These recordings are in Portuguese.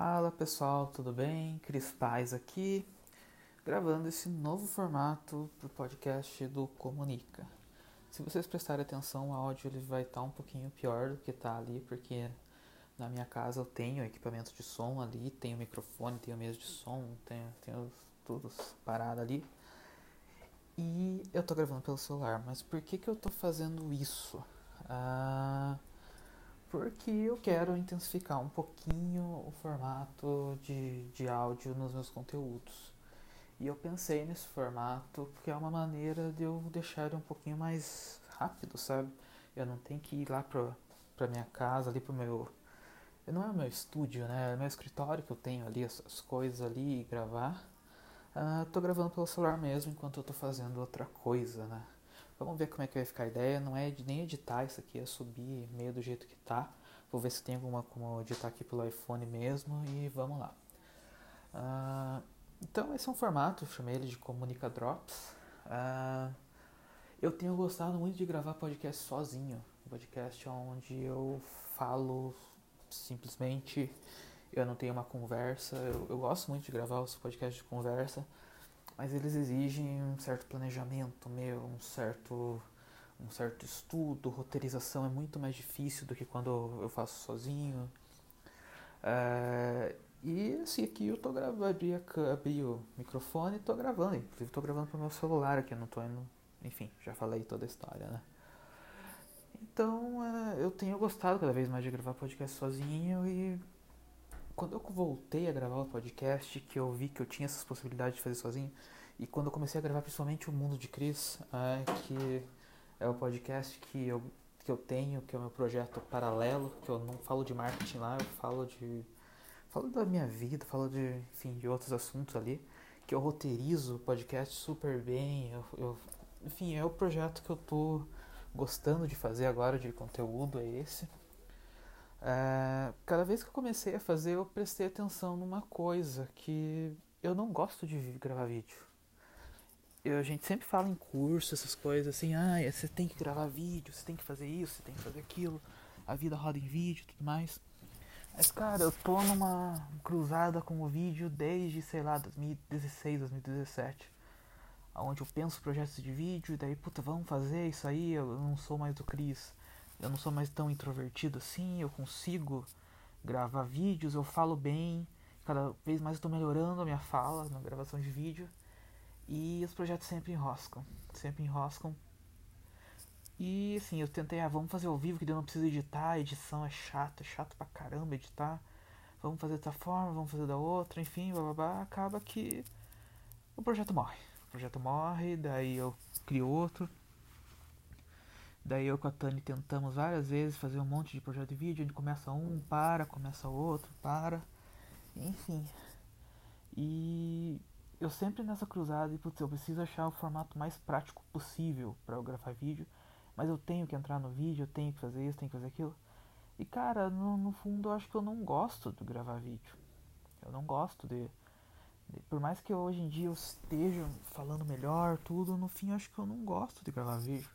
Fala pessoal, tudo bem? Cris Paz aqui, gravando esse novo formato para o podcast do Comunica. Se vocês prestarem atenção, o áudio ele vai estar tá um pouquinho pior do que está ali, porque na minha casa eu tenho equipamento de som ali, tenho microfone, tenho mesa de som, tenho, tenho tudo parado ali. E eu tô gravando pelo celular, mas por que, que eu tô fazendo isso? Ah, porque eu quero intensificar um pouquinho o formato de, de áudio nos meus conteúdos. E eu pensei nesse formato porque é uma maneira de eu deixar ele um pouquinho mais rápido, sabe? Eu não tenho que ir lá pra, pra minha casa, ali pro meu. Não é o meu estúdio, né? É o meu escritório que eu tenho ali, as, as coisas ali e gravar. Uh, tô gravando pelo celular mesmo enquanto eu tô fazendo outra coisa, né? Vamos ver como é que vai ficar a ideia. Não é nem editar isso aqui, é subir meio do jeito que tá. Vou ver se tem alguma como editar aqui pelo iPhone mesmo e vamos lá. Uh, então esse é um formato, chamei ele de Comunica Drops. Uh, eu tenho gostado muito de gravar podcast sozinho. Podcast onde eu falo simplesmente, eu não tenho uma conversa. Eu, eu gosto muito de gravar os podcasts de conversa mas eles exigem um certo planejamento meu, um certo um certo estudo, roteirização é muito mais difícil do que quando eu faço sozinho. É, e assim, aqui eu tô gravando, abri, abri o microfone e tô gravando, inclusive tô gravando pro meu celular aqui, eu não tô indo, enfim, já falei toda a história, né? Então é, eu tenho gostado cada vez mais de gravar podcast sozinho e quando eu voltei a gravar o podcast, que eu vi que eu tinha essas possibilidades de fazer sozinho, e quando eu comecei a gravar principalmente o Mundo de Cris, é, que é o podcast que eu, que eu tenho, que é o meu projeto paralelo, que eu não falo de marketing lá, eu falo de. falo da minha vida, falo de, enfim, de outros assuntos ali, que eu roteirizo o podcast super bem, eu, eu enfim, é o projeto que eu tô gostando de fazer agora de conteúdo, é esse. É, cada vez que eu comecei a fazer, eu prestei atenção numa coisa que eu não gosto de gravar vídeo. Eu, a gente sempre fala em curso, essas coisas assim, ah, você tem que gravar vídeo, você tem que fazer isso, você tem que fazer aquilo, a vida roda em vídeo tudo mais. Mas cara, eu tô numa cruzada com o vídeo desde, sei lá, 2016, 2017. Onde eu penso projetos de vídeo, e daí, puta, vamos fazer isso aí, eu não sou mais do Cris eu não sou mais tão introvertido assim, eu consigo gravar vídeos, eu falo bem, cada vez mais estou melhorando a minha fala na gravação de vídeo e os projetos sempre enroscam, sempre enroscam. E assim, eu tentei, ah, vamos fazer ao vivo que eu não preciso editar, a edição é chato, é chato pra caramba editar. Vamos fazer dessa forma, vamos fazer da outra, enfim, blá, acaba que o projeto morre. O projeto morre, daí eu crio outro, Daí eu com a Tani tentamos várias vezes fazer um monte de projeto de vídeo, onde começa um, para, começa outro, para, enfim. E eu sempre nessa cruzada, e putz, eu preciso achar o formato mais prático possível para eu gravar vídeo, mas eu tenho que entrar no vídeo, eu tenho que fazer isso, tenho que fazer aquilo. E cara, no, no fundo eu acho que eu não gosto de gravar vídeo. Eu não gosto de, de, Por mais que hoje em dia eu esteja falando melhor, tudo, no fim eu acho que eu não gosto de gravar vídeo.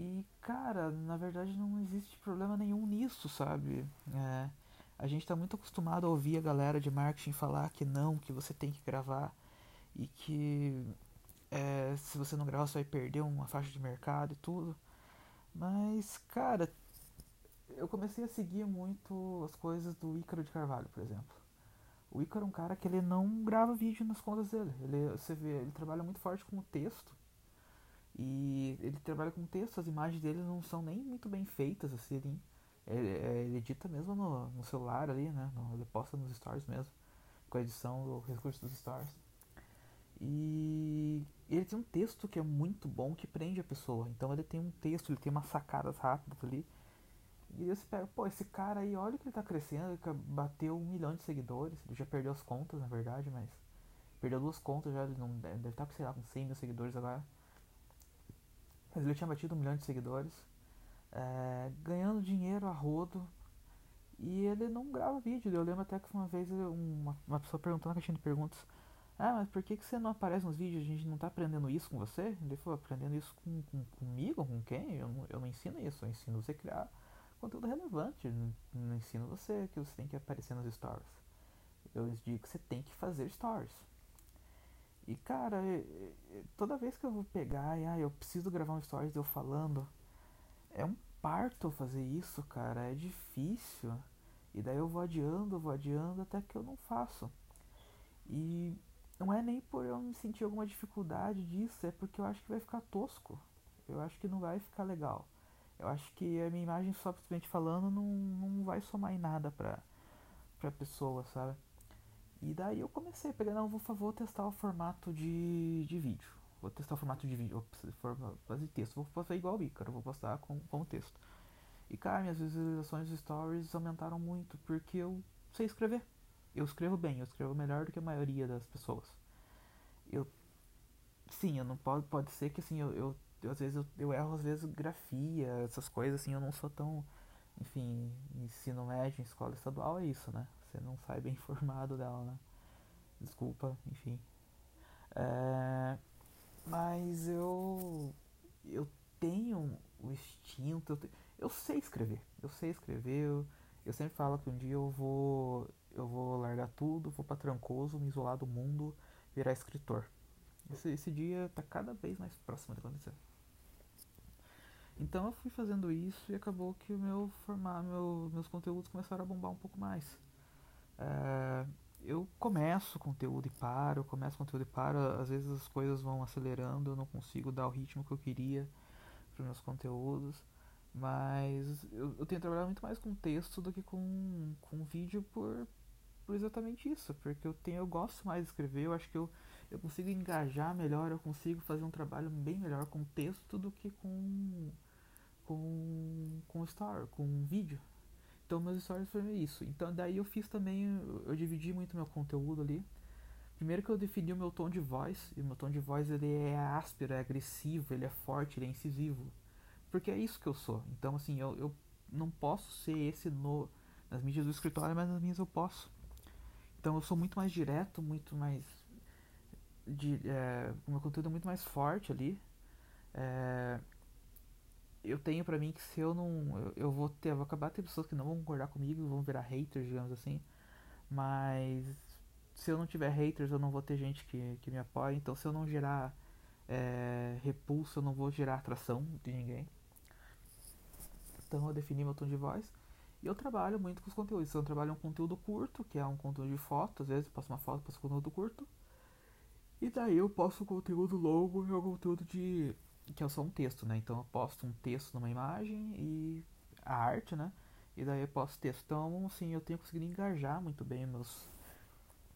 E, cara, na verdade não existe problema nenhum nisso, sabe? É, a gente está muito acostumado a ouvir a galera de marketing falar que não, que você tem que gravar e que é, se você não gravar você vai perder uma faixa de mercado e tudo. Mas, cara, eu comecei a seguir muito as coisas do Ícaro de Carvalho, por exemplo. O Ícaro é um cara que ele não grava vídeo nas contas dele. Ele, você vê, ele trabalha muito forte com o texto e ele trabalha com texto, as imagens dele não são nem muito bem feitas, assim, ele, é, ele edita mesmo no, no, celular ali, né? Ele posta nos stories mesmo, com a edição do recurso dos stories. E ele tem um texto que é muito bom, que prende a pessoa. Então ele tem um texto, ele tem umas sacadas rápidas ali. E você pega, pô, esse cara aí, olha que ele tá crescendo, ele bateu um milhão de seguidores, ele já perdeu as contas, na verdade, mas perdeu duas contas já, ele não deve estar, sei lá, com 100 mil seguidores agora. Mas ele tinha batido um milhão de seguidores, é, ganhando dinheiro a rodo. E ele não grava vídeo. Eu lembro até que uma vez uma, uma pessoa perguntou na caixinha de perguntas: Ah, mas por que, que você não aparece nos vídeos? A gente não tá aprendendo isso com você? Ele falou: Aprendendo isso com, com, comigo? Com quem? Eu não, eu não ensino isso. Eu ensino você a criar conteúdo relevante. Eu não ensino você que você tem que aparecer nos stories. eu digo que você tem que fazer stories. E cara, toda vez que eu vou pegar e ah, eu preciso gravar um stories eu falando, é um parto fazer isso, cara, é difícil. E daí eu vou adiando, vou adiando até que eu não faço. E não é nem por eu me sentir alguma dificuldade disso, é porque eu acho que vai ficar tosco. Eu acho que não vai ficar legal. Eu acho que a minha imagem só simplesmente falando não, não vai somar em nada pra, pra pessoa, sabe? E daí eu comecei a pegar, não, vou, vou testar o formato de, de vídeo. Vou testar o formato de vídeo, fazer texto, vou fazer igual o Ícaro, vou postar com, com texto. E cara, minhas visualizações dos stories aumentaram muito, porque eu sei escrever. Eu escrevo bem, eu escrevo melhor do que a maioria das pessoas. Eu. Sim, eu não pode, pode ser que assim, eu, eu, eu às vezes eu, eu erro às vezes grafia, essas coisas assim, eu não sou tão. Enfim, ensino médio em escola estadual é isso, né? Você não sai bem informado dela, né? Desculpa, enfim. É, mas eu. Eu tenho o instinto. Eu, te, eu sei escrever. Eu sei escrever. Eu, eu sempre falo que um dia eu vou. Eu vou largar tudo, vou para Trancoso, me isolar do mundo, virar escritor. Esse, esse dia tá cada vez mais próximo de acontecer. Então eu fui fazendo isso e acabou que o meu formar, meu, meus conteúdos começaram a bombar um pouco mais. É, eu começo conteúdo e paro, começo conteúdo e paro, às vezes as coisas vão acelerando, eu não consigo dar o ritmo que eu queria para meus conteúdos, mas eu, eu, tenho trabalhado muito mais com texto do que com, com vídeo por, por exatamente isso, porque eu tenho eu gosto mais de escrever, eu acho que eu, eu consigo engajar melhor, eu consigo fazer um trabalho bem melhor com texto do que com com com story, com vídeo. Então meus stories foram isso. Então daí eu fiz também, eu, dividi muito meu conteúdo ali. Primeiro que eu defini o meu tom de voz, e o meu tom de voz ele é áspero, é agressivo, ele é forte, ele é incisivo. Porque é isso que eu sou. Então assim, eu, eu não posso ser esse no, nas mídias do escritório, mas nas minhas eu posso. Então eu sou muito mais direto, muito mais. De, é, o meu conteúdo é muito mais forte ali. É, eu tenho para mim que se eu não. Eu, eu, vou ter. Eu vou acabar tendo pessoas que não vão concordar comigo, vão virar haters, digamos assim. Mas se eu não tiver haters, eu não vou ter gente que, que me apoia. Então se eu não gerar é, repulso, eu não vou gerar atração de ninguém. Então eu defini meu tom de voz. E eu trabalho muito com os conteúdos. Então eu trabalho um conteúdo curto, que é um conteúdo de foto, às vezes eu passo uma foto, passo um conteúdo curto. E daí eu posto um conteúdo longo e um conteúdo de que é só um texto, né? Então eu posto um texto numa imagem e a arte, né? E daí eu posto texto. Então, assim, eu tenho conseguido engajar muito bem meus,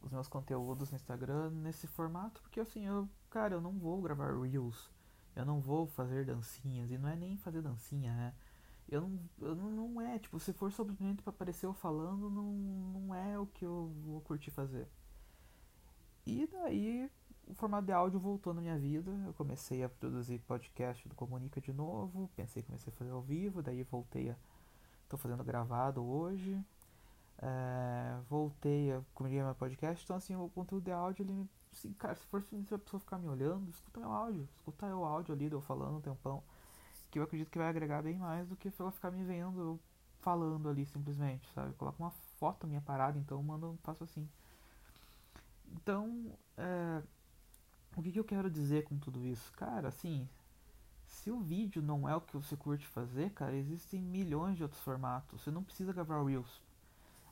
os meus conteúdos no Instagram nesse formato, porque assim, eu, cara, eu não vou gravar reels, eu não vou fazer dancinhas, e não é nem fazer dancinha, né? Eu não, eu não, não é, tipo, se for simplesmente para aparecer eu falando, não, não é o que eu vou curtir fazer. E daí o formato de áudio voltou na minha vida. Eu comecei a produzir podcast do Comunica de novo. Pensei que comecei a fazer ao vivo, daí voltei a. Estou fazendo gravado hoje. É, voltei a comunicar meu podcast. Então, assim, o conteúdo de áudio, ele. Assim, cara, se for se a pessoa ficar me olhando, escuta meu áudio. Escuta o áudio ali, eu falando um tempão. Que eu acredito que vai agregar bem mais do que ela ficar me vendo falando ali simplesmente, sabe? Coloca uma foto minha parada, então mando, faço assim. Então, é, o que, que eu quero dizer com tudo isso? Cara, assim, se o vídeo não é o que você curte fazer, cara, existem milhões de outros formatos. Você não precisa gravar Reels.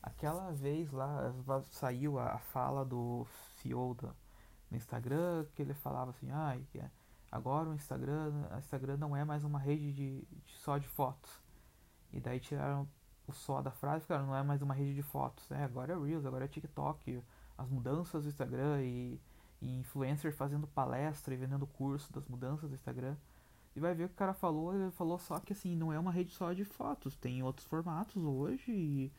Aquela vez lá saiu a, fala do CEO no Instagram que ele falava assim, ah, agora o Instagram, o Instagram não é mais uma rede de, de, só de fotos. E daí tiraram o só da frase, cara, não é mais uma rede de fotos, né? Agora é Reels, agora é TikTok, as mudanças do Instagram e e influencer fazendo palestra e vendendo curso das mudanças do Instagram. E vai ver o que o cara falou, ele falou só que assim, não é uma rede só de fotos, tem outros formatos hoje e,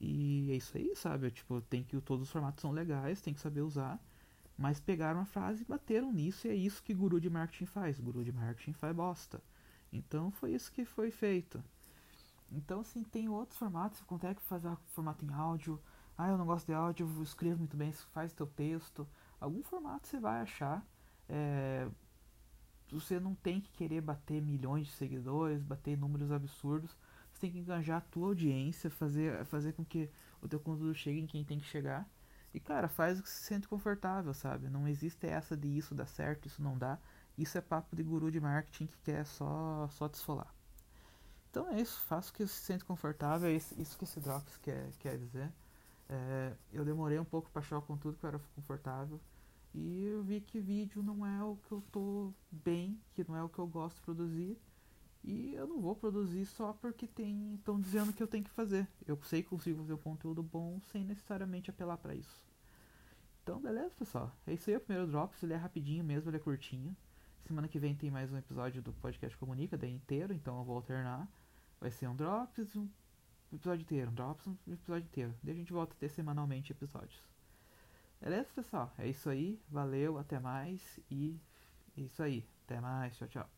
e é isso aí, sabe? Tipo, tem que todos os formatos são legais, tem que saber usar. Mas pegaram a frase e bateram nisso e é isso que guru de marketing faz. Guru de marketing faz bosta. Então foi isso que foi feito. Então assim, tem outros formatos, você consegue fazer formato em áudio. Ah, eu não gosto de áudio, escrevo muito bem, faz teu texto algum formato você vai achar. É, você não tem que querer bater milhões de seguidores, bater números absurdos. Você tem que engajar a tua audiência, fazer, fazer com que o teu conteúdo chegue em quem tem que chegar. E cara, faz o que se sente confortável, sabe? Não existe essa de isso dá certo, isso não dá. Isso é papo de guru de marketing que quer só, só te esfolar. Então é isso, faça o que se sente confortável, é isso que esse Drops quer, quer dizer. É, eu demorei um pouco para achar o conteúdo que eu era confortável. E eu vi que vídeo não é o que eu tô bem, que não é o que eu gosto de produzir. E eu não vou produzir só porque tem estão dizendo que eu tenho que fazer. Eu sei que consigo fazer um conteúdo bom sem necessariamente apelar para isso. Então, beleza, pessoal. É isso aí, o primeiro Drops. Ele é rapidinho mesmo, ele é curtinho. Semana que vem tem mais um episódio do podcast Comunica, daí inteiro, então eu vou alternar. Vai ser um Drops, um episódio inteiro, um Drops, um episódio inteiro. Daí a gente volta a ter semanalmente episódios. Beleza, pessoal? É isso aí. Valeu, até mais e é isso aí. Até mais. Tchau, tchau.